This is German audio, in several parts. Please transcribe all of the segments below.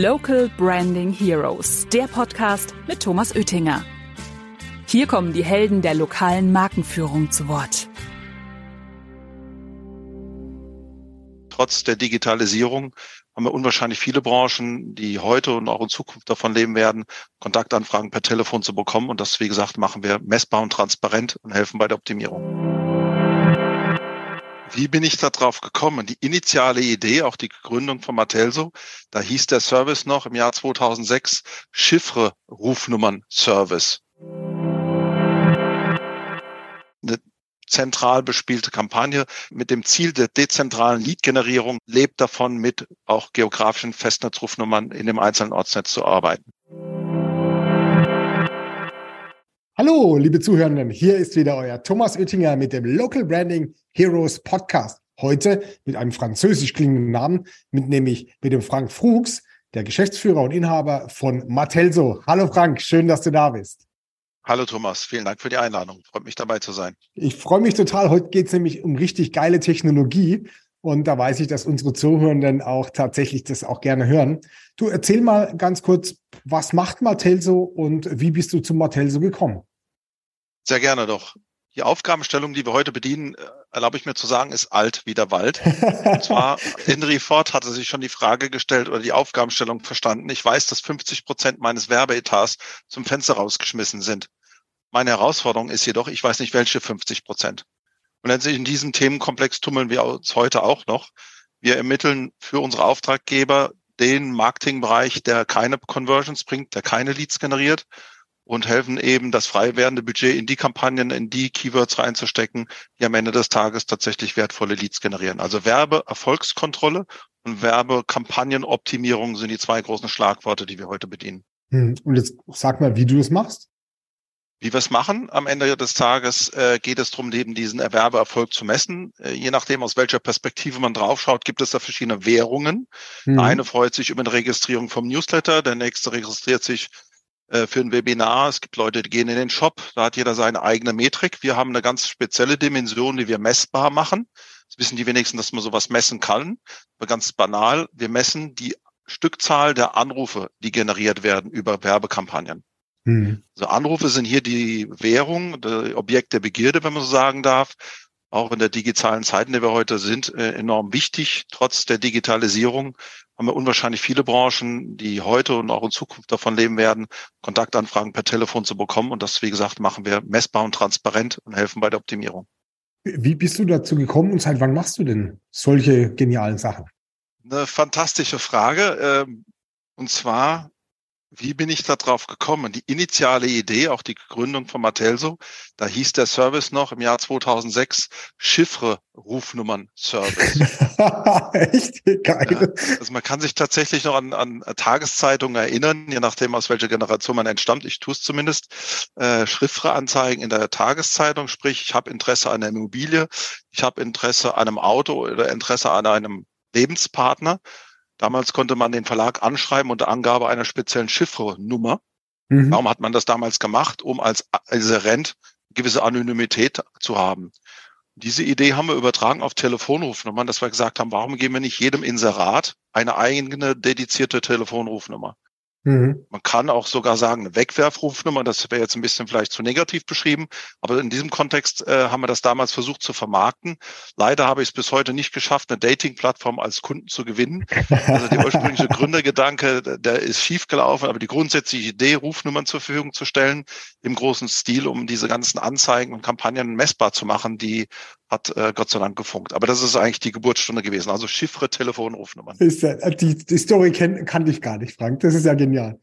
Local Branding Heroes, der Podcast mit Thomas Oettinger. Hier kommen die Helden der lokalen Markenführung zu Wort. Trotz der Digitalisierung haben wir unwahrscheinlich viele Branchen, die heute und auch in Zukunft davon leben werden, Kontaktanfragen per Telefon zu bekommen. Und das, wie gesagt, machen wir messbar und transparent und helfen bei der Optimierung. Wie bin ich da drauf gekommen? Die initiale Idee, auch die Gründung von Matelso, da hieß der Service noch im Jahr 2006 Chiffre Rufnummern Service. Eine zentral bespielte Kampagne mit dem Ziel der dezentralen Lead-Generierung lebt davon, mit auch geografischen Festnetzrufnummern in dem einzelnen Ortsnetz zu arbeiten. Hallo, liebe Zuhörenden, hier ist wieder euer Thomas Oettinger mit dem Local Branding Heroes Podcast. Heute mit einem französisch klingenden Namen, mit nämlich mit dem Frank Frugs, der Geschäftsführer und Inhaber von Matelso. Hallo Frank, schön, dass du da bist. Hallo Thomas, vielen Dank für die Einladung. Freut mich dabei zu sein. Ich freue mich total. Heute geht es nämlich um richtig geile Technologie. Und da weiß ich, dass unsere Zuhörenden auch tatsächlich das auch gerne hören. Du erzähl mal ganz kurz, was macht Martelso und wie bist du zu Martelso gekommen? Sehr gerne doch. Die Aufgabenstellung, die wir heute bedienen, äh, erlaube ich mir zu sagen, ist alt wie der Wald. Und zwar, Henry Ford hatte sich schon die Frage gestellt oder die Aufgabenstellung verstanden. Ich weiß, dass 50 Prozent meines Werbeetats zum Fenster rausgeschmissen sind. Meine Herausforderung ist jedoch, ich weiß nicht, welche 50 Prozent. Und in diesem Themenkomplex tummeln wir uns heute auch noch. Wir ermitteln für unsere Auftraggeber den Marketingbereich, der keine Conversions bringt, der keine Leads generiert und helfen eben, das frei werdende Budget in die Kampagnen, in die Keywords reinzustecken, die am Ende des Tages tatsächlich wertvolle Leads generieren. Also Werbeerfolgskontrolle und Werbekampagnenoptimierung sind die zwei großen Schlagworte, die wir heute bedienen. Hm, und jetzt sag mal, wie du das machst. Wie wir es machen, am Ende des Tages äh, geht es darum, eben diesen Erwerbeerfolg zu messen. Äh, je nachdem, aus welcher Perspektive man draufschaut, gibt es da verschiedene Währungen. Mhm. Der eine freut sich über eine Registrierung vom Newsletter, der nächste registriert sich äh, für ein Webinar. Es gibt Leute, die gehen in den Shop, da hat jeder seine eigene Metrik. Wir haben eine ganz spezielle Dimension, die wir messbar machen. Das wissen die wenigsten, dass man sowas messen kann. Aber ganz banal, wir messen die Stückzahl der Anrufe, die generiert werden über Werbekampagnen. Mhm. Also Anrufe sind hier die Währung, der Objekt der Begierde, wenn man so sagen darf. Auch in der digitalen Zeit, in der wir heute sind, äh, enorm wichtig. Trotz der Digitalisierung haben wir unwahrscheinlich viele Branchen, die heute und auch in Zukunft davon leben werden, Kontaktanfragen per Telefon zu bekommen. Und das, wie gesagt, machen wir messbar und transparent und helfen bei der Optimierung. Wie bist du dazu gekommen und seit wann machst du denn solche genialen Sachen? Eine fantastische Frage. Ähm, und zwar wie bin ich da drauf gekommen? Die initiale Idee, auch die Gründung von Matelso, da hieß der Service noch im Jahr 2006 Chiffre Rufnummern Service. Echt geil. Ja, also man kann sich tatsächlich noch an, an Tageszeitungen erinnern, je nachdem aus welcher Generation man entstammt. Ich tue es zumindest. Äh, Chiffre-Anzeigen in der Tageszeitung, sprich, ich habe Interesse an einer Immobilie, ich habe Interesse an einem Auto oder Interesse an einem Lebenspartner Damals konnte man den Verlag anschreiben unter Angabe einer speziellen Chiffrenummer. Mhm. Warum hat man das damals gemacht? Um als Reserent gewisse Anonymität zu haben. Diese Idee haben wir übertragen auf Telefonrufnummern, dass wir gesagt haben, warum geben wir nicht jedem Inserat eine eigene dedizierte Telefonrufnummer? Mhm. Man kann auch sogar sagen, eine Wegwerfrufnummer, das wäre jetzt ein bisschen vielleicht zu negativ beschrieben, aber in diesem Kontext äh, haben wir das damals versucht zu vermarkten. Leider habe ich es bis heute nicht geschafft, eine Dating-Plattform als Kunden zu gewinnen. Also der ursprüngliche Gründergedanke, der ist schiefgelaufen, aber die grundsätzliche Idee, Rufnummern zur Verfügung zu stellen, im großen Stil, um diese ganzen Anzeigen und Kampagnen messbar zu machen, die hat äh, Gott sei Dank gefunkt. Aber das ist eigentlich die Geburtsstunde gewesen. Also Chiffre, Telefonrufnummern. Ist, äh, die, die Story kenn, kannte ich gar nicht, Frank. Das ist ja genial.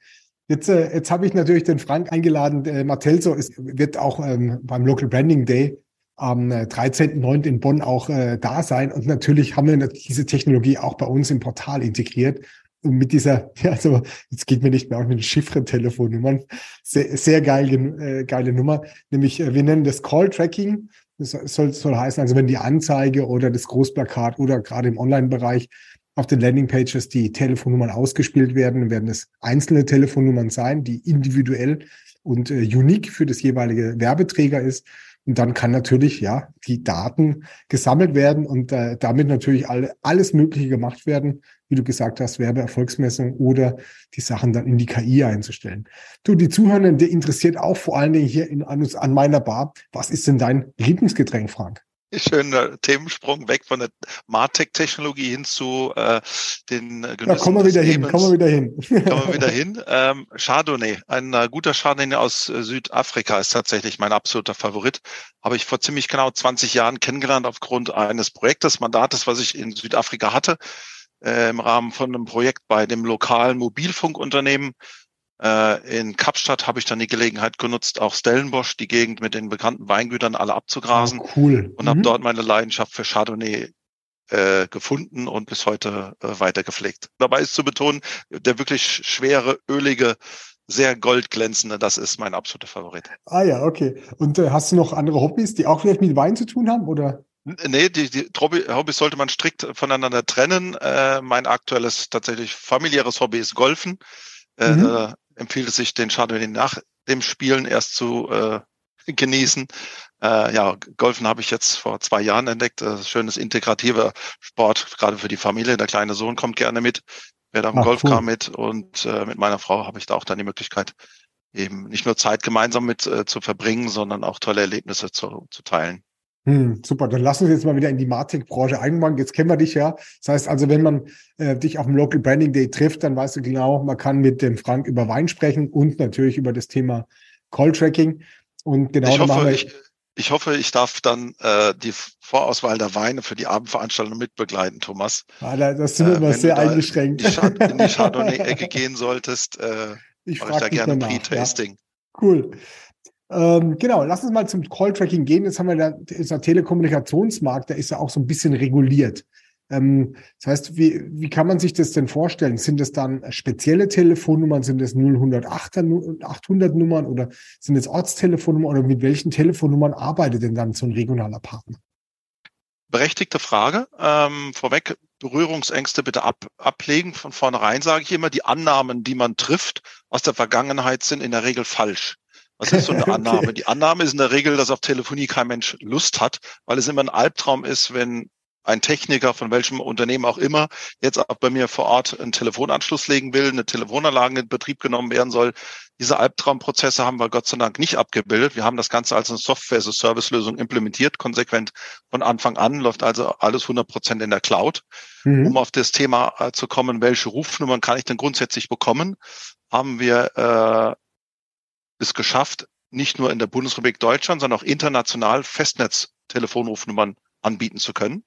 Jetzt, äh, jetzt habe ich natürlich den Frank eingeladen. Der Martelso ist, wird auch ähm, beim Local Branding Day am 13.09. Äh, in Bonn auch äh, da sein. Und natürlich haben wir diese Technologie auch bei uns im Portal integriert. Und mit dieser, ja, also jetzt geht mir nicht mehr auch mit den Chiffre-Telefonnummern. Sehr, sehr geile, äh, geile Nummer. Nämlich, äh, wir nennen das Call-Tracking. Das soll, soll heißen, also wenn die Anzeige oder das Großplakat oder gerade im Online-Bereich auf den Landingpages die Telefonnummern ausgespielt werden, werden es einzelne Telefonnummern sein, die individuell und äh, unique für das jeweilige Werbeträger ist. Und dann kann natürlich ja die Daten gesammelt werden und äh, damit natürlich alle, alles Mögliche gemacht werden, wie du gesagt hast, Werbeerfolgsmessung oder die Sachen dann in die KI einzustellen. Du, die Zuhörenden, der interessiert auch vor allen Dingen hier in, an, an meiner Bar. Was ist denn dein Lieblingsgetränk, Frank? Schöner Themensprung weg von der Martech-Technologie hin zu äh, den Genüssen Ja, kommen wir wieder hin, kommen wir wieder hin. kommen wir wieder hin. Ähm, Chardonnay, ein äh, guter Chardonnay aus äh, Südafrika ist tatsächlich mein absoluter Favorit. Habe ich vor ziemlich genau 20 Jahren kennengelernt aufgrund eines Projektes, Mandates, was ich in Südafrika hatte, äh, im Rahmen von einem Projekt bei dem lokalen Mobilfunkunternehmen äh, in Kapstadt habe ich dann die Gelegenheit genutzt, auch Stellenbosch, die Gegend mit den bekannten Weingütern alle abzugrasen. Oh, cool. Und mhm. habe dort meine Leidenschaft für Chardonnay äh, gefunden und bis heute äh, weiter gepflegt. Dabei ist zu betonen, der wirklich schwere, ölige, sehr goldglänzende, das ist mein absoluter Favorit. Ah ja, okay. Und äh, hast du noch andere Hobbys, die auch vielleicht mit Wein zu tun haben, oder? Nee, die, die Hobbys sollte man strikt voneinander trennen. Äh, mein aktuelles tatsächlich familiäres Hobby ist Golfen. Äh, mhm empfiehlt es sich, den Chardonnay nach dem Spielen erst zu äh, genießen. Äh, ja, Golfen habe ich jetzt vor zwei Jahren entdeckt. Das ist schönes integrativer Sport, gerade für die Familie. Der kleine Sohn kommt gerne mit, wer da im Golfcar cool. mit und äh, mit meiner Frau habe ich da auch dann die Möglichkeit, eben nicht nur Zeit gemeinsam mit äh, zu verbringen, sondern auch tolle Erlebnisse zu, zu teilen. Hm, super, dann lass uns jetzt mal wieder in die Martech-Branche einbauen. Jetzt kennen wir dich ja. Das heißt also, wenn man äh, dich auf dem Local Branding Day trifft, dann weißt du genau, man kann mit dem Frank über Wein sprechen und natürlich über das Thema Call-Tracking. Und genau ich hoffe, ich, ich hoffe, ich darf dann äh, die Vorauswahl der Weine für die Abendveranstaltung mitbegleiten, Thomas. Ah, das sind immer äh, sehr eingeschränkt. In die, Chardonnay-Ecke gehen solltest, äh, ich frage da gerne Pre-Tasting. Ja. Cool. Ähm, genau, lass uns mal zum Call-Tracking gehen. Jetzt haben wir da, dieser Telekommunikationsmarkt, der ist ja auch so ein bisschen reguliert. Ähm, das heißt, wie, wie kann man sich das denn vorstellen? Sind es dann spezielle Telefonnummern? Sind es 0800 Nummern oder sind es Ortstelefonnummern oder mit welchen Telefonnummern arbeitet denn dann so ein regionaler Partner? Berechtigte Frage. Ähm, vorweg, Berührungsängste bitte ab, ablegen. Von vornherein sage ich immer, die Annahmen, die man trifft aus der Vergangenheit, sind in der Regel falsch. Was ist so eine Annahme? okay. Die Annahme ist in der Regel, dass auf Telefonie kein Mensch Lust hat, weil es immer ein Albtraum ist, wenn ein Techniker von welchem Unternehmen auch immer jetzt auch bei mir vor Ort einen Telefonanschluss legen will, eine Telefonanlage in Betrieb genommen werden soll. Diese Albtraumprozesse haben wir Gott sei Dank nicht abgebildet. Wir haben das Ganze als eine Software-as-a-Service-Lösung implementiert, konsequent von Anfang an, läuft also alles 100 Prozent in der Cloud. Mhm. Um auf das Thema äh, zu kommen, welche Rufnummern kann ich denn grundsätzlich bekommen, haben wir äh, es geschafft, nicht nur in der Bundesrepublik Deutschland, sondern auch international Festnetz-Telefonrufnummern anbieten zu können.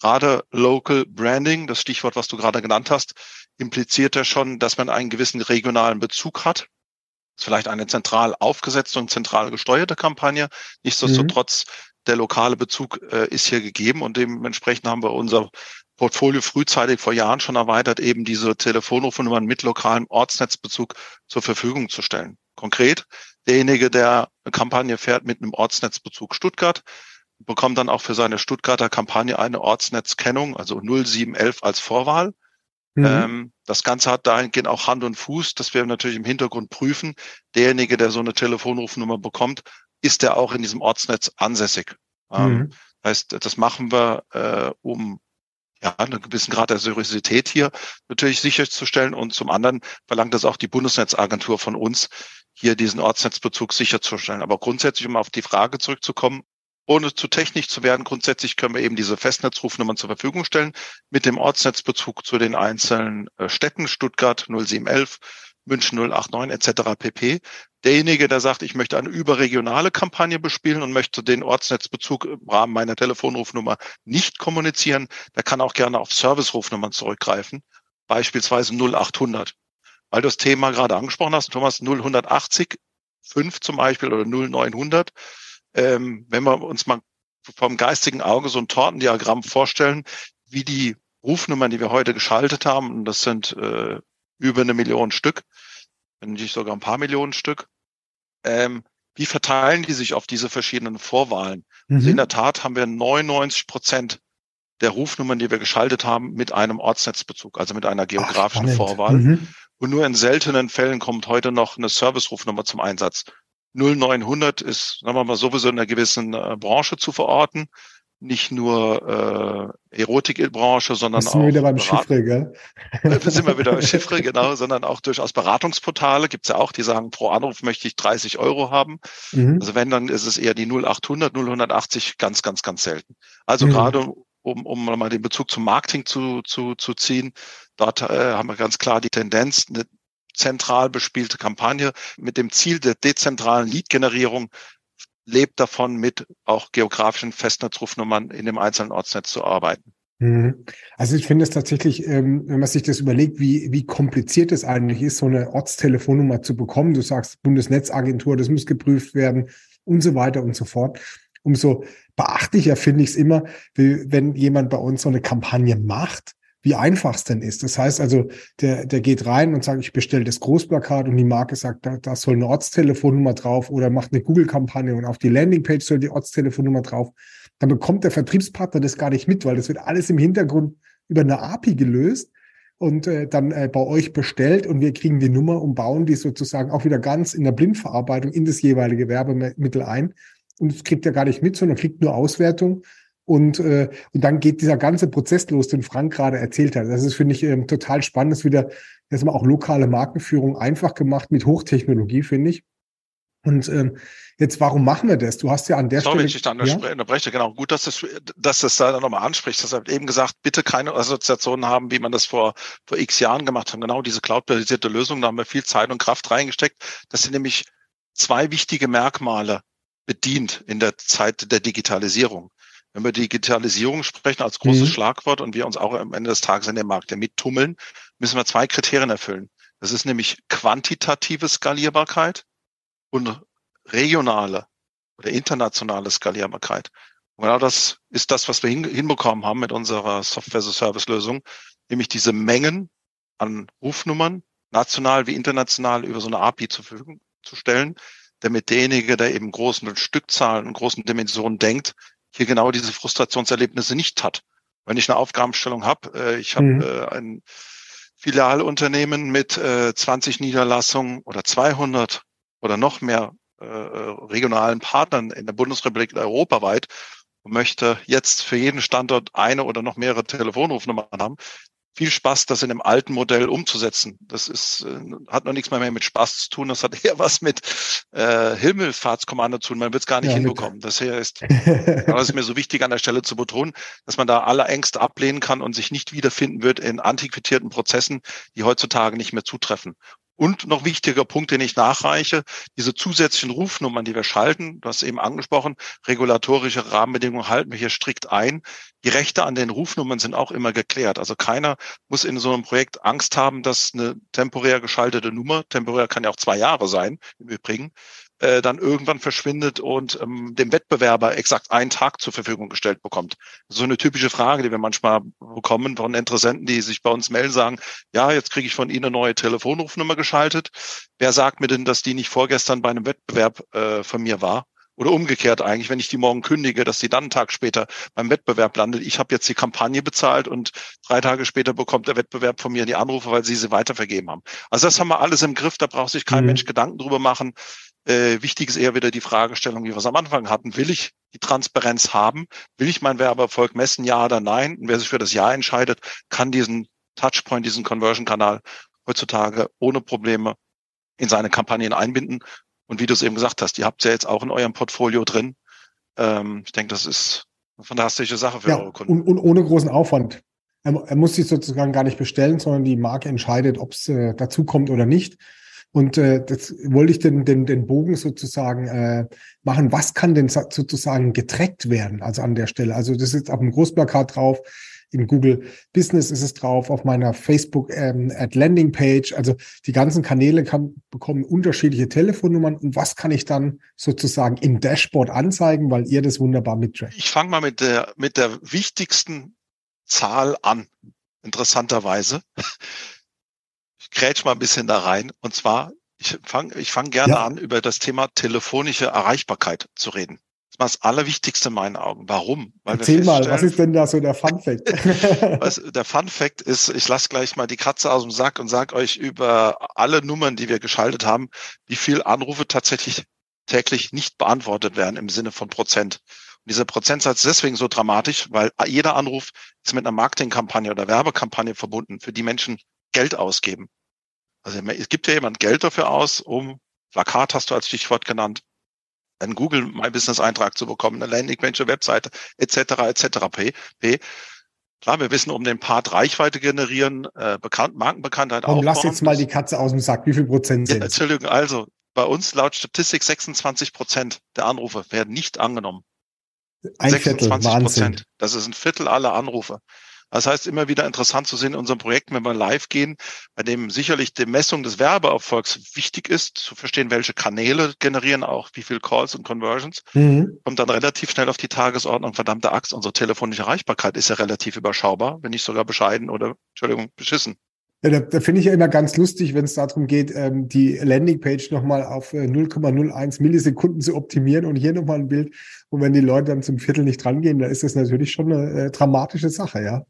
Gerade Local Branding, das Stichwort, was du gerade genannt hast, impliziert ja schon, dass man einen gewissen regionalen Bezug hat. Das ist vielleicht eine zentral aufgesetzte und zentral gesteuerte Kampagne. Nichtsdestotrotz, mhm. der lokale Bezug äh, ist hier gegeben und dementsprechend haben wir unser Portfolio frühzeitig vor Jahren schon erweitert, eben diese Telefonrufnummern mit lokalem Ortsnetzbezug zur Verfügung zu stellen. Konkret, derjenige, der eine Kampagne fährt mit einem Ortsnetzbezug Stuttgart, bekommt dann auch für seine Stuttgarter Kampagne eine Ortsnetzkennung, also 0711 als Vorwahl. Mhm. Ähm, das Ganze hat dahingehend auch Hand und Fuß, dass wir natürlich im Hintergrund prüfen, derjenige, der so eine Telefonrufnummer bekommt, ist der auch in diesem Ortsnetz ansässig. Ähm, mhm. heißt, das machen wir, äh, um ja, einen gewissen Grad der Seriosität hier natürlich sicherzustellen. Und zum anderen verlangt das auch die Bundesnetzagentur von uns, hier diesen Ortsnetzbezug sicherzustellen. Aber grundsätzlich, um auf die Frage zurückzukommen, ohne zu technisch zu werden, grundsätzlich können wir eben diese Festnetzrufnummern zur Verfügung stellen mit dem Ortsnetzbezug zu den einzelnen äh, Städten, Stuttgart 0711, München 089 etc. pp. Derjenige, der sagt, ich möchte eine überregionale Kampagne bespielen und möchte den Ortsnetzbezug im Rahmen meiner Telefonrufnummer nicht kommunizieren, der kann auch gerne auf Servicerufnummern zurückgreifen, beispielsweise 0800. Weil du das Thema gerade angesprochen hast, Thomas, 0180, 5 zum Beispiel oder 0900. Ähm, wenn wir uns mal vom geistigen Auge so ein Tortendiagramm vorstellen, wie die Rufnummern, die wir heute geschaltet haben, und das sind äh, über eine Million Stück, wenn nicht sogar ein paar Millionen Stück. Ähm, wie verteilen die sich auf diese verschiedenen Vorwahlen? Mhm. Also in der Tat haben wir 99 Prozent der Rufnummern, die wir geschaltet haben, mit einem Ortsnetzbezug, also mit einer geografischen Ach, Vorwahl. Mhm. Und nur in seltenen Fällen kommt heute noch eine Service-Rufnummer zum Einsatz. 0900 ist, sagen wir mal, sowieso in einer gewissen äh, Branche zu verorten. Nicht nur äh, Erotikbranche, sondern sind auch. Sind wir wieder beim Chiffre, gell? Sind wir wieder beim Chiffre, genau, sondern auch durchaus Beratungsportale gibt's ja auch, die sagen, pro Anruf möchte ich 30 Euro haben. Mhm. Also wenn, dann ist es eher die 0800, 0180 ganz, ganz, ganz selten. Also mhm. gerade um, um mal den Bezug zum Marketing zu, zu, zu ziehen, dort äh, haben wir ganz klar die Tendenz, eine zentral bespielte Kampagne mit dem Ziel der dezentralen Lead-Generierung lebt davon, mit auch geografischen Festnetzrufnummern in dem einzelnen Ortsnetz zu arbeiten. Mhm. Also ich finde es tatsächlich, ähm, wenn man sich das überlegt, wie, wie kompliziert es eigentlich ist, so eine Ortstelefonnummer zu bekommen. Du sagst Bundesnetzagentur, das muss geprüft werden und so weiter und so fort. Umso beachtlicher finde ich es immer, wenn jemand bei uns so eine Kampagne macht, wie einfach es denn ist. Das heißt also, der, der geht rein und sagt, ich bestelle das Großplakat und die Marke sagt, da, da soll eine Ortstelefonnummer drauf oder macht eine Google-Kampagne und auf die Landingpage soll die Ortstelefonnummer drauf. Dann bekommt der Vertriebspartner das gar nicht mit, weil das wird alles im Hintergrund über eine API gelöst und äh, dann äh, bei euch bestellt und wir kriegen die Nummer und bauen die sozusagen auch wieder ganz in der Blindverarbeitung in das jeweilige Werbemittel ein. Und das kriegt er gar nicht mit, sondern kriegt nur Auswertung und, äh, und dann geht dieser ganze Prozess los, den Frank gerade erzählt hat. Das ist, finde ich, ähm, total spannend. Das ist wieder, das auch lokale Markenführung einfach gemacht mit Hochtechnologie, finde ich. Und ähm, jetzt, warum machen wir das? Du hast ja an der Sorry, Stelle. ich dich da unterbreche, ja? genau. Gut, dass das, dass das da nochmal anspricht. Das hat eben gesagt, bitte keine Assoziationen haben, wie man das vor, vor x Jahren gemacht hat. Genau diese cloud-basierte Lösung, da haben wir viel Zeit und Kraft reingesteckt. Das sind nämlich zwei wichtige Merkmale bedient in der Zeit der Digitalisierung. Wenn wir Digitalisierung sprechen als großes mhm. Schlagwort und wir uns auch am Ende des Tages in dem Markt ja mittummeln, müssen wir zwei Kriterien erfüllen. Das ist nämlich quantitative Skalierbarkeit und regionale oder internationale Skalierbarkeit. Und genau das ist das, was wir hinbekommen haben mit unserer Software-as-a-Service-Lösung, nämlich diese Mengen an Rufnummern, national wie international, über so eine API zur Verfügung zu stellen, damit derjenige, der eben großen Stückzahlen und großen Dimensionen denkt, hier genau diese Frustrationserlebnisse nicht hat. Wenn ich eine Aufgabenstellung habe, äh, ich habe mhm. äh, ein Filialunternehmen mit äh, 20 Niederlassungen oder 200 oder noch mehr äh, regionalen Partnern in der Bundesrepublik europaweit und möchte jetzt für jeden Standort eine oder noch mehrere Telefonrufnummern haben, viel Spaß, das in dem alten Modell umzusetzen. Das ist, äh, hat noch nichts mehr, mehr mit Spaß zu tun. Das hat eher was mit äh, Himmelfahrtskommando zu tun. Man wird es gar nicht ja, hinbekommen. Das hier ist, das ist mir so wichtig an der Stelle zu betonen, dass man da alle Ängste ablehnen kann und sich nicht wiederfinden wird in antiquitierten Prozessen, die heutzutage nicht mehr zutreffen. Und noch wichtiger Punkt, den ich nachreiche, diese zusätzlichen Rufnummern, die wir schalten, du hast eben angesprochen, regulatorische Rahmenbedingungen halten wir hier strikt ein. Die Rechte an den Rufnummern sind auch immer geklärt. Also keiner muss in so einem Projekt Angst haben, dass eine temporär geschaltete Nummer, temporär kann ja auch zwei Jahre sein, im Übrigen, äh, dann irgendwann verschwindet und ähm, dem Wettbewerber exakt einen Tag zur Verfügung gestellt bekommt. So eine typische Frage, die wir manchmal bekommen von Interessenten, die sich bei uns melden, sagen, ja, jetzt kriege ich von Ihnen eine neue Telefonrufnummer geschaltet. Wer sagt mir denn, dass die nicht vorgestern bei einem Wettbewerb äh, von mir war? Oder umgekehrt eigentlich, wenn ich die morgen kündige, dass die dann einen Tag später beim Wettbewerb landet. Ich habe jetzt die Kampagne bezahlt und drei Tage später bekommt der Wettbewerb von mir die Anrufe, weil sie sie weitervergeben haben. Also das haben wir alles im Griff, da braucht sich kein mhm. Mensch Gedanken drüber machen. Äh, wichtig ist eher wieder die Fragestellung, wie wir es am Anfang hatten. Will ich die Transparenz haben? Will ich meinen Werbeerfolg messen, ja oder nein? Und wer sich für das Ja entscheidet, kann diesen Touchpoint, diesen Conversion-Kanal heutzutage ohne Probleme in seine Kampagnen einbinden. Und wie du es eben gesagt hast, ihr habt ja jetzt auch in eurem Portfolio drin. Ähm, ich denke, das ist eine fantastische Sache für ja, eure Kunden. Und, und ohne großen Aufwand. Er, er muss sich sozusagen gar nicht bestellen, sondern die Marke entscheidet, ob es äh, dazu kommt oder nicht. Und äh, das wollte ich den, den, den Bogen sozusagen äh, machen. Was kann denn sozusagen getrackt werden? Also an der Stelle. Also das ist auf dem Großplakat drauf. In Google Business ist es drauf, auf meiner Facebook ähm, Ad Landing Page. Also die ganzen Kanäle kann, bekommen unterschiedliche Telefonnummern. Und was kann ich dann sozusagen im Dashboard anzeigen, weil ihr das wunderbar mittrackt? Ich fange mal mit der, mit der wichtigsten Zahl an, interessanterweise grätsch mal ein bisschen da rein. Und zwar, ich fange ich fang gerne ja. an, über das Thema telefonische Erreichbarkeit zu reden. Das ist das Allerwichtigste in meinen Augen. Warum? Weil Erzähl mal, was ist denn da so der Fun Fact? was, der Fun Fact ist, ich lasse gleich mal die Katze aus dem Sack und sage euch über alle Nummern, die wir geschaltet haben, wie viel Anrufe tatsächlich täglich nicht beantwortet werden im Sinne von Prozent. Und dieser Prozentsatz ist deswegen so dramatisch, weil jeder Anruf ist mit einer Marketingkampagne oder Werbekampagne verbunden, für die Menschen Geld ausgeben. Also es gibt ja jemand Geld dafür aus, um Plakat hast du als Stichwort genannt, einen Google My Business Eintrag zu bekommen, eine Landingpage, Webseite etc. etc. P. Klar, wir wissen um den Part Reichweite generieren, äh, Bekannt, Markenbekanntheit auch. Lass jetzt mal die Katze aus dem Sack. Wie viel Prozent sind ja, Entschuldigung, also bei uns laut Statistik 26 Prozent der Anrufe werden nicht angenommen. Ein 26 Viertel, Prozent. Das ist ein Viertel aller Anrufe. Das heißt, immer wieder interessant zu sehen in unserem Projekt, wenn wir live gehen, bei dem sicherlich die Messung des Werbeerfolgs wichtig ist, zu verstehen, welche Kanäle generieren auch wie viel Calls und Conversions, mhm. kommt dann relativ schnell auf die Tagesordnung. Verdammte Axt, unsere telefonische Erreichbarkeit ist ja relativ überschaubar, wenn nicht sogar bescheiden oder, Entschuldigung, beschissen. Ja, da, da finde ich ja immer ganz lustig, wenn es darum geht, ähm, die Landingpage nochmal auf äh, 0,01 Millisekunden zu optimieren und hier nochmal ein Bild. Und wenn die Leute dann zum Viertel nicht drangehen, dann ist das natürlich schon eine äh, dramatische Sache, ja.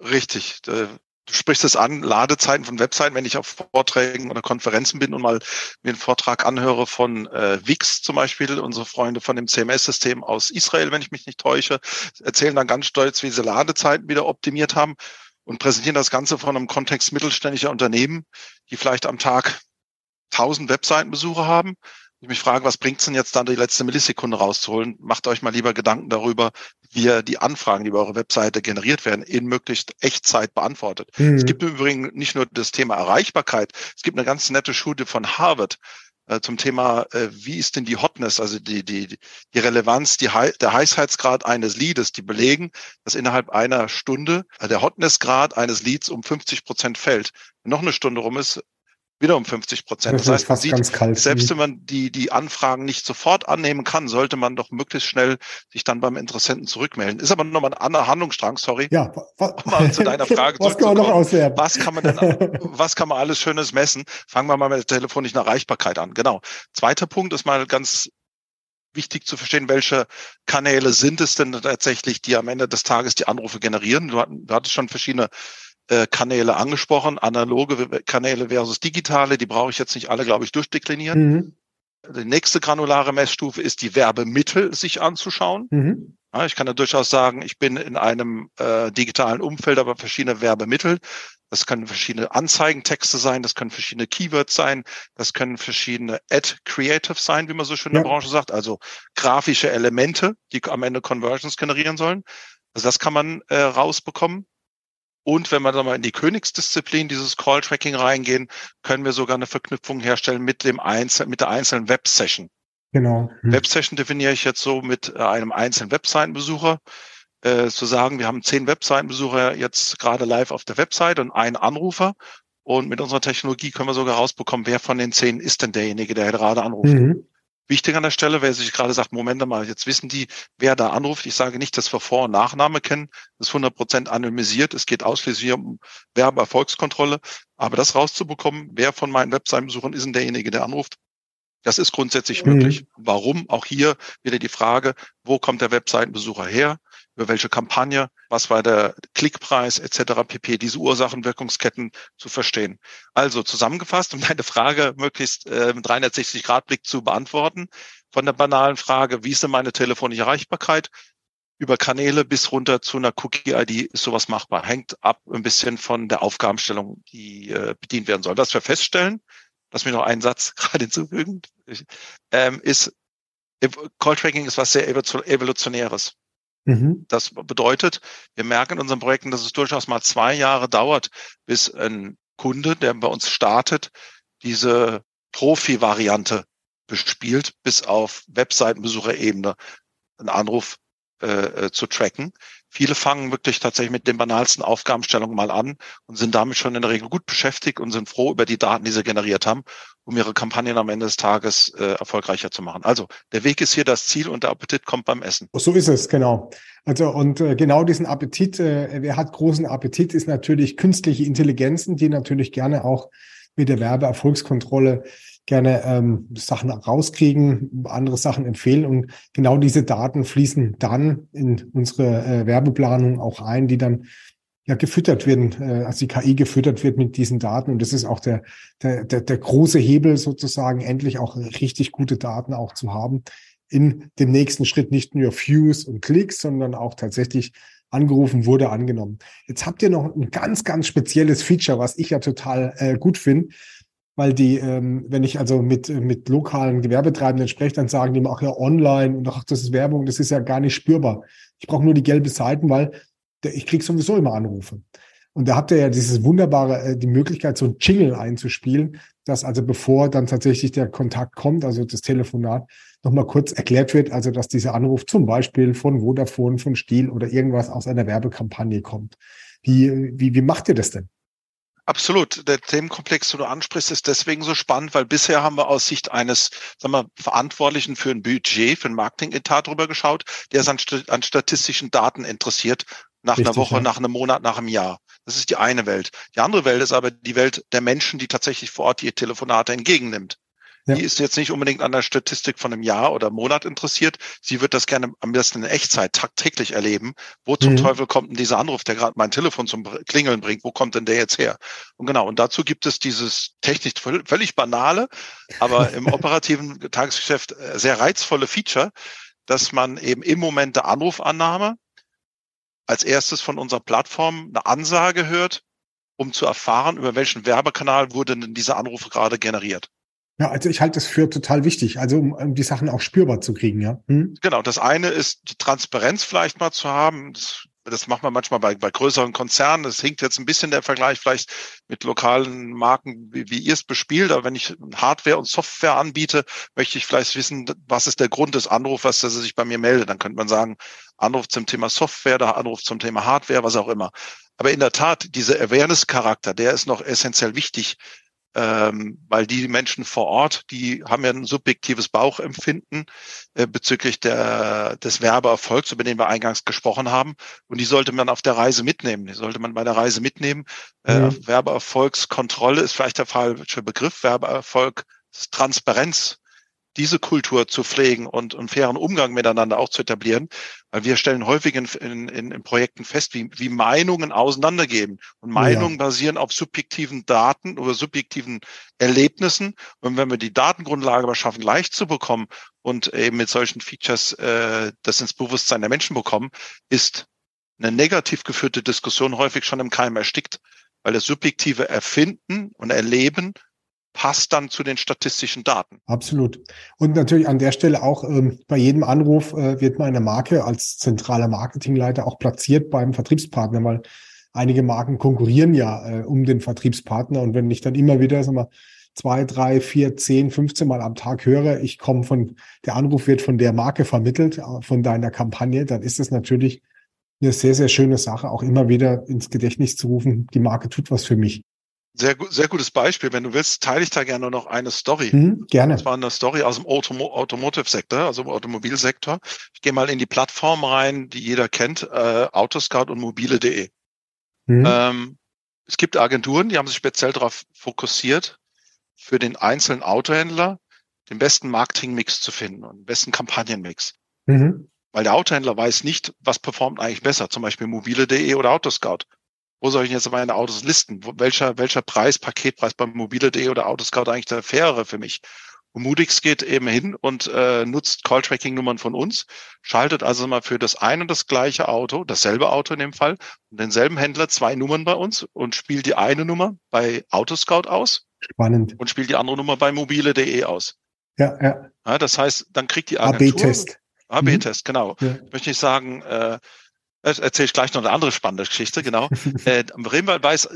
Richtig. Du sprichst es an, Ladezeiten von Webseiten, wenn ich auf Vorträgen oder Konferenzen bin und mal mir einen Vortrag anhöre von äh, Wix zum Beispiel, unsere Freunde von dem CMS-System aus Israel, wenn ich mich nicht täusche, erzählen dann ganz stolz, wie sie Ladezeiten wieder optimiert haben und präsentieren das Ganze von einem Kontext mittelständischer Unternehmen, die vielleicht am Tag 1000 Webseitenbesucher haben ich mich frage, was bringt's denn jetzt dann, die letzte Millisekunde rauszuholen? Macht euch mal lieber Gedanken darüber, wie ihr die Anfragen, die über eure Webseite generiert werden, in möglichst Echtzeit beantwortet. Mhm. Es gibt im Übrigen nicht nur das Thema Erreichbarkeit, es gibt eine ganz nette Studie von Harvard äh, zum Thema, äh, wie ist denn die Hotness, also die, die, die Relevanz, die, der Heißheitsgrad eines Leads, die belegen, dass innerhalb einer Stunde äh, der Hotnessgrad eines Leads um 50 Prozent fällt. Wenn noch eine Stunde rum ist, wieder um 50 Prozent. Das, heißt, man sieht, selbst wenn man die, die Anfragen nicht sofort annehmen kann, sollte man doch möglichst schnell sich dann beim Interessenten zurückmelden. Ist aber nochmal ein anderer Handlungsstrang, sorry. Ja, was, mal zu deiner Frage was kann man noch auswerten? Was kann man denn, was kann man alles Schönes messen? Fangen wir mal mit der telefonischen Erreichbarkeit an. Genau. Zweiter Punkt ist mal ganz wichtig zu verstehen, welche Kanäle sind es denn tatsächlich, die am Ende des Tages die Anrufe generieren. Du, hattest schon verschiedene Kanäle angesprochen, analoge Kanäle versus digitale, die brauche ich jetzt nicht alle, glaube ich, durchdeklinieren. Mhm. Die nächste granulare Messstufe ist die Werbemittel sich anzuschauen. Mhm. Ja, ich kann ja durchaus sagen, ich bin in einem äh, digitalen Umfeld, aber verschiedene Werbemittel. Das können verschiedene Anzeigentexte sein, das können verschiedene Keywords sein, das können verschiedene Ad Creative sein, wie man so schön ja. in der Branche sagt, also grafische Elemente, die am Ende Conversions generieren sollen. Also das kann man äh, rausbekommen. Und wenn wir dann mal in die Königsdisziplin dieses Call-Tracking reingehen, können wir sogar eine Verknüpfung herstellen mit dem einzelnen, mit der einzelnen Web-Session. Genau. Hm. Web-Session definiere ich jetzt so mit äh, einem einzelnen Webseitenbesucher. Äh, zu sagen, wir haben zehn Webseitenbesucher jetzt gerade live auf der Website und einen Anrufer. Und mit unserer Technologie können wir sogar rausbekommen, wer von den zehn ist denn derjenige, der gerade anruft. Mhm. Wichtig an der Stelle, wer sich gerade sagt, Moment mal, jetzt wissen die, wer da anruft. Ich sage nicht, dass wir Vor- und Nachname kennen. Das ist 100 Prozent anonymisiert. Es geht ausschließlich um Werbeerfolgskontrolle. Aber das rauszubekommen, wer von meinen Webseitenbesuchern ist denn derjenige, der anruft, das ist grundsätzlich mhm. möglich. Warum? Auch hier wieder die Frage, wo kommt der Webseitenbesucher her? Über welche Kampagne, was war der Klickpreis etc. pp. Diese Ursachenwirkungsketten zu verstehen. Also zusammengefasst, um deine Frage möglichst äh, mit 360-Grad-Blick zu beantworten, von der banalen Frage, wie ist denn meine telefonische Erreichbarkeit, über Kanäle bis runter zu einer Cookie-ID ist sowas machbar. Hängt ab ein bisschen von der Aufgabenstellung, die äh, bedient werden soll. Was wir feststellen, lass mich noch einen Satz gerade hinzufügen, ähm, ist, Call Tracking ist was sehr evolutionäres. Mhm. Das bedeutet, wir merken in unseren Projekten, dass es durchaus mal zwei Jahre dauert, bis ein Kunde, der bei uns startet, diese Profi-Variante bespielt, bis auf Webseitenbesucherebene einen Anruf äh, äh, zu tracken. Viele fangen wirklich tatsächlich mit den banalsten Aufgabenstellungen mal an und sind damit schon in der Regel gut beschäftigt und sind froh über die Daten, die sie generiert haben, um ihre Kampagnen am Ende des Tages äh, erfolgreicher zu machen. Also der Weg ist hier das Ziel und der Appetit kommt beim Essen. So ist es, genau. Also und äh, genau diesen Appetit, äh, wer hat großen Appetit, ist natürlich künstliche Intelligenzen, die natürlich gerne auch mit der Werbeerfolgskontrolle gerne ähm, Sachen rauskriegen, andere Sachen empfehlen und genau diese Daten fließen dann in unsere äh, Werbeplanung auch ein, die dann ja gefüttert werden, äh, also die KI gefüttert wird mit diesen Daten. Und das ist auch der, der, der, der große Hebel sozusagen, endlich auch richtig gute Daten auch zu haben. In dem nächsten Schritt nicht nur Views und Klicks, sondern auch tatsächlich angerufen wurde, angenommen. Jetzt habt ihr noch ein ganz, ganz spezielles Feature, was ich ja total äh, gut finde, weil die, ähm, wenn ich also mit, mit lokalen Gewerbetreibenden spreche, dann sagen die mir auch ja online und ach, das ist Werbung, das ist ja gar nicht spürbar. Ich brauche nur die gelbe Seiten, weil ich krieg sowieso immer Anrufe. Und da habt ihr ja dieses wunderbare, äh, die Möglichkeit, so ein Jingle einzuspielen, dass also bevor dann tatsächlich der Kontakt kommt, also das Telefonat, nochmal kurz erklärt wird, also dass dieser Anruf zum Beispiel von Vodafone, von Stiel oder irgendwas aus einer Werbekampagne kommt. Wie, wie, wie macht ihr das denn? Absolut. Der Themenkomplex, den du ansprichst, ist deswegen so spannend, weil bisher haben wir aus Sicht eines sagen wir, Verantwortlichen für ein Budget, für ein Marketingetat drüber geschaut, der ist an, an statistischen Daten interessiert, nach Richtig, einer Woche, ja. nach einem Monat, nach einem Jahr. Das ist die eine Welt. Die andere Welt ist aber die Welt der Menschen, die tatsächlich vor Ort die Telefonate entgegennimmt. Ja. Die ist jetzt nicht unbedingt an der Statistik von einem Jahr oder Monat interessiert. Sie wird das gerne am besten in Echtzeit tagtäglich erleben. Wo zum mhm. Teufel kommt denn dieser Anruf, der gerade mein Telefon zum Klingeln bringt? Wo kommt denn der jetzt her? Und genau, und dazu gibt es dieses technisch völlig banale, aber im operativen Tagesgeschäft äh, sehr reizvolle Feature, dass man eben im Moment der Anrufannahme als erstes von unserer Plattform eine Ansage hört, um zu erfahren, über welchen Werbekanal wurde denn dieser Anruf gerade generiert. Ja, also ich halte es für total wichtig, also um, um die Sachen auch spürbar zu kriegen, ja. Hm? Genau, das eine ist die Transparenz vielleicht mal zu haben. Das, das macht man manchmal bei, bei größeren Konzernen. Das hinkt jetzt ein bisschen der Vergleich vielleicht mit lokalen Marken, wie, wie ihr es bespielt. Aber wenn ich Hardware und Software anbiete, möchte ich vielleicht wissen, was ist der Grund des Anrufs, dass er sich bei mir meldet. Dann könnte man sagen, Anruf zum Thema Software, der Anruf zum Thema Hardware, was auch immer. Aber in der Tat, dieser Awareness-Charakter, der ist noch essentiell wichtig ähm, weil die Menschen vor Ort, die haben ja ein subjektives Bauchempfinden äh, bezüglich der, des Werbeerfolgs, über den wir eingangs gesprochen haben. Und die sollte man auf der Reise mitnehmen. Die sollte man bei der Reise mitnehmen. Äh, mhm. Werbeerfolgskontrolle ist vielleicht der falsche Begriff. Werbeerfolg Transparenz diese Kultur zu pflegen und einen fairen Umgang miteinander auch zu etablieren. Weil wir stellen häufig in, in, in Projekten fest, wie, wie Meinungen auseinandergehen. Und Meinungen ja. basieren auf subjektiven Daten oder subjektiven Erlebnissen. Und wenn wir die Datengrundlage aber schaffen, leicht zu bekommen und eben mit solchen Features äh, das ins Bewusstsein der Menschen bekommen, ist eine negativ geführte Diskussion häufig schon im Keim erstickt, weil das subjektive Erfinden und Erleben passt dann zu den statistischen Daten. Absolut. Und natürlich an der Stelle auch ähm, bei jedem Anruf äh, wird meine Marke als zentraler Marketingleiter auch platziert beim Vertriebspartner, weil einige Marken konkurrieren ja äh, um den Vertriebspartner. Und wenn ich dann immer wieder, sag mal, zwei, drei, vier, zehn, 15 Mal am Tag höre, ich komme von, der Anruf wird von der Marke vermittelt, äh, von deiner Kampagne, dann ist es natürlich eine sehr, sehr schöne Sache, auch immer wieder ins Gedächtnis zu rufen, die Marke tut was für mich. Sehr, sehr gutes Beispiel. Wenn du willst, teile ich da gerne noch eine Story. Mhm, gerne. Das war eine Story aus dem Automo Automotive-Sektor, also im Automobilsektor. Ich gehe mal in die Plattform rein, die jeder kennt, äh, Autoscout und mobile.de. Mhm. Ähm, es gibt Agenturen, die haben sich speziell darauf fokussiert, für den einzelnen Autohändler den besten Marketingmix zu finden und den besten Kampagnenmix. Mhm. Weil der Autohändler weiß nicht, was performt eigentlich besser, zum Beispiel mobile.de oder Autoscout wo soll ich jetzt meine Autos listen? Welcher, welcher Preis, Paketpreis beim mobile.de oder Autoscout eigentlich der fairere für mich? Und Moodix geht eben hin und äh, nutzt Call-Tracking-Nummern von uns, schaltet also mal für das ein und das gleiche Auto, dasselbe Auto in dem Fall, und denselben Händler zwei Nummern bei uns und spielt die eine Nummer bei Autoscout aus. Spannend. Und spielt die andere Nummer bei mobile.de aus. Ja, ja. ja. Das heißt, dann kriegt die Agentur... AB-Test. AB-Test, mhm. genau. Ja. Ich möchte nicht sagen, äh, erzähle ich gleich noch eine andere spannende Geschichte, genau. äh, Bremen weiß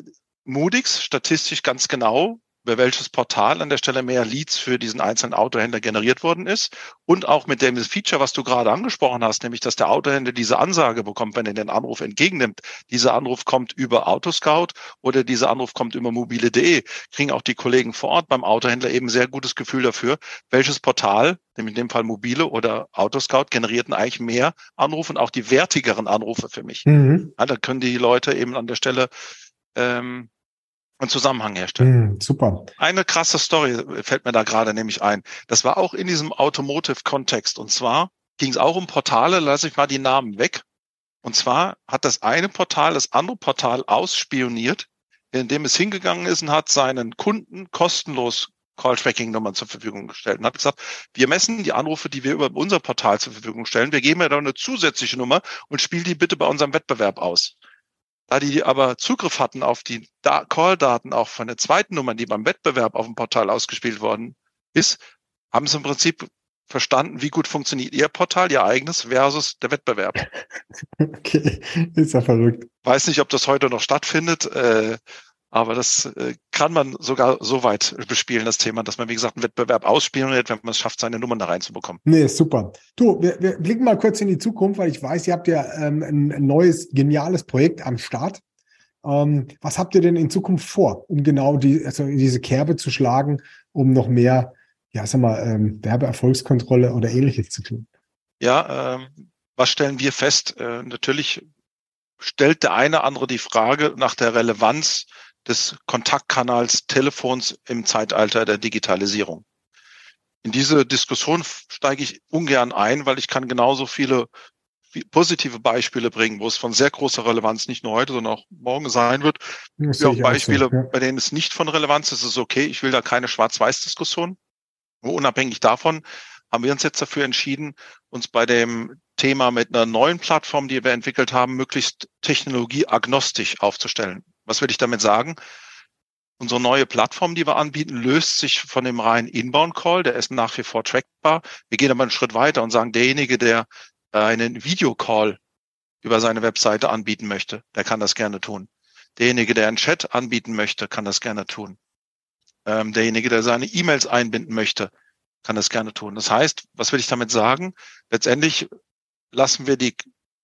Moodyx statistisch ganz genau, über welches Portal an der Stelle mehr Leads für diesen einzelnen Autohändler generiert worden ist. Und auch mit dem Feature, was du gerade angesprochen hast, nämlich, dass der Autohändler diese Ansage bekommt, wenn er den Anruf entgegennimmt. Dieser Anruf kommt über Autoscout oder dieser Anruf kommt über mobile.de. Kriegen auch die Kollegen vor Ort beim Autohändler eben sehr gutes Gefühl dafür, welches Portal, nämlich in dem Fall mobile oder Autoscout, generierten eigentlich mehr Anrufe und auch die wertigeren Anrufe für mich. Mhm. Ja, da können die Leute eben an der Stelle ähm, einen Zusammenhang herstellen. Mm, super. Eine krasse Story fällt mir da gerade nämlich ein. Das war auch in diesem Automotive-Kontext. Und zwar ging es auch um Portale, lasse ich mal die Namen weg. Und zwar hat das eine Portal das andere Portal ausspioniert, indem es hingegangen ist und hat seinen Kunden kostenlos Call-Tracking-Nummern zur Verfügung gestellt und hat gesagt, wir messen die Anrufe, die wir über unser Portal zur Verfügung stellen. Wir geben ja da eine zusätzliche Nummer und spielen die bitte bei unserem Wettbewerb aus. Da die aber Zugriff hatten auf die Call-Daten auch von der zweiten Nummer, die beim Wettbewerb auf dem Portal ausgespielt worden ist, haben sie im Prinzip verstanden, wie gut funktioniert ihr Portal, ihr eigenes versus der Wettbewerb. Okay, ist ja verrückt. Weiß nicht, ob das heute noch stattfindet. Äh, aber das äh, kann man sogar so weit bespielen, das Thema, dass man, wie gesagt, einen Wettbewerb ausspioniert, wenn man es schafft, seine Nummern da reinzubekommen. Nee, super. Du, wir, wir blicken mal kurz in die Zukunft, weil ich weiß, ihr habt ja ähm, ein, ein neues, geniales Projekt am Start. Ähm, was habt ihr denn in Zukunft vor, um genau die, also diese Kerbe zu schlagen, um noch mehr, ja, sag mal, ähm, Werbeerfolgskontrolle oder ähnliches zu tun? Ja, ähm, was stellen wir fest? Äh, natürlich stellt der eine andere die Frage nach der Relevanz des Kontaktkanals Telefons im Zeitalter der Digitalisierung. In diese Diskussion steige ich ungern ein, weil ich kann genauso viele positive Beispiele bringen, wo es von sehr großer Relevanz nicht nur heute, sondern auch morgen sein wird. Wie auch Beispiele, auch so, ja. bei denen es nicht von Relevanz ist, ist okay. Ich will da keine Schwarz-Weiß-Diskussion. Unabhängig davon haben wir uns jetzt dafür entschieden, uns bei dem Thema mit einer neuen Plattform, die wir entwickelt haben, möglichst technologieagnostisch aufzustellen. Was will ich damit sagen? Unsere neue Plattform, die wir anbieten, löst sich von dem reinen Inbound-Call. Der ist nach wie vor trackbar. Wir gehen aber einen Schritt weiter und sagen, derjenige, der einen Videocall über seine Webseite anbieten möchte, der kann das gerne tun. Derjenige, der einen Chat anbieten möchte, kann das gerne tun. Ähm, derjenige, der seine E-Mails einbinden möchte, kann das gerne tun. Das heißt, was will ich damit sagen? Letztendlich lassen wir die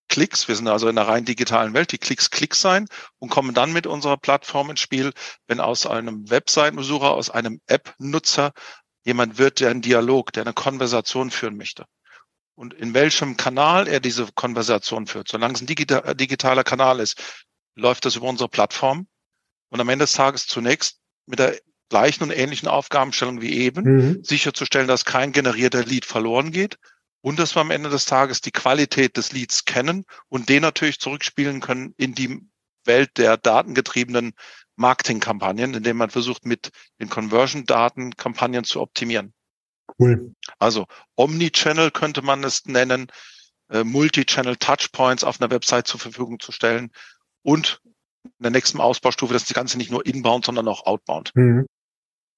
Klicks, wir sind also in der rein digitalen Welt, die Klicks Klicks sein und kommen dann mit unserer Plattform ins Spiel, wenn aus einem Webseitenbesucher, aus einem App-Nutzer jemand wird, der einen Dialog, der eine Konversation führen möchte. Und in welchem Kanal er diese Konversation führt. Solange es ein äh, digitaler Kanal ist, läuft das über unsere Plattform. Und am Ende des Tages zunächst mit der gleichen und ähnlichen Aufgabenstellung wie eben, mhm. sicherzustellen, dass kein generierter Lead verloren geht und dass wir am Ende des Tages die Qualität des Leads kennen und den natürlich zurückspielen können in die Welt der datengetriebenen Marketingkampagnen, indem man versucht, mit den Conversion-Daten Kampagnen zu optimieren. Cool. Also Omnichannel könnte man es nennen, äh, Multi-Channel Touchpoints auf einer Website zur Verfügung zu stellen und in der nächsten Ausbaustufe, dass das Ganze nicht nur inbound, sondern auch outbound. Mhm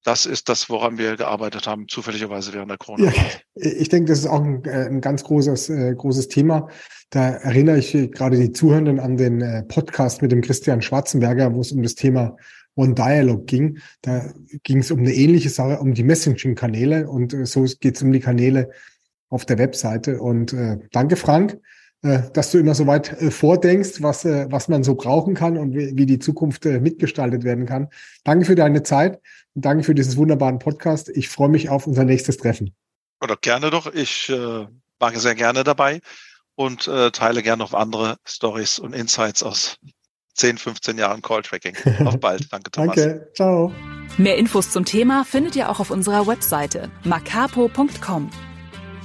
das ist das, woran wir gearbeitet haben, zufälligerweise während der Corona. Ja, ich denke, das ist auch ein, äh, ein ganz großes, äh, großes Thema. Da erinnere ich gerade die Zuhörenden an den äh, Podcast mit dem Christian Schwarzenberger, wo es um das Thema One Dialog ging. Da ging es um eine ähnliche Sache, um die Messaging-Kanäle und äh, so geht es um die Kanäle auf der Webseite. Und äh, danke, Frank, dass du immer so weit äh, vordenkst, was, äh, was man so brauchen kann und wie, die Zukunft äh, mitgestaltet werden kann. Danke für deine Zeit und danke für dieses wunderbaren Podcast. Ich freue mich auf unser nächstes Treffen. Oder gerne doch. Ich äh, war sehr gerne dabei und äh, teile gerne noch andere Stories und Insights aus 10, 15 Jahren Call Tracking. Auf bald. Danke, Thomas. Danke. Ciao. Mehr Infos zum Thema findet ihr auch auf unserer Webseite macapo.com.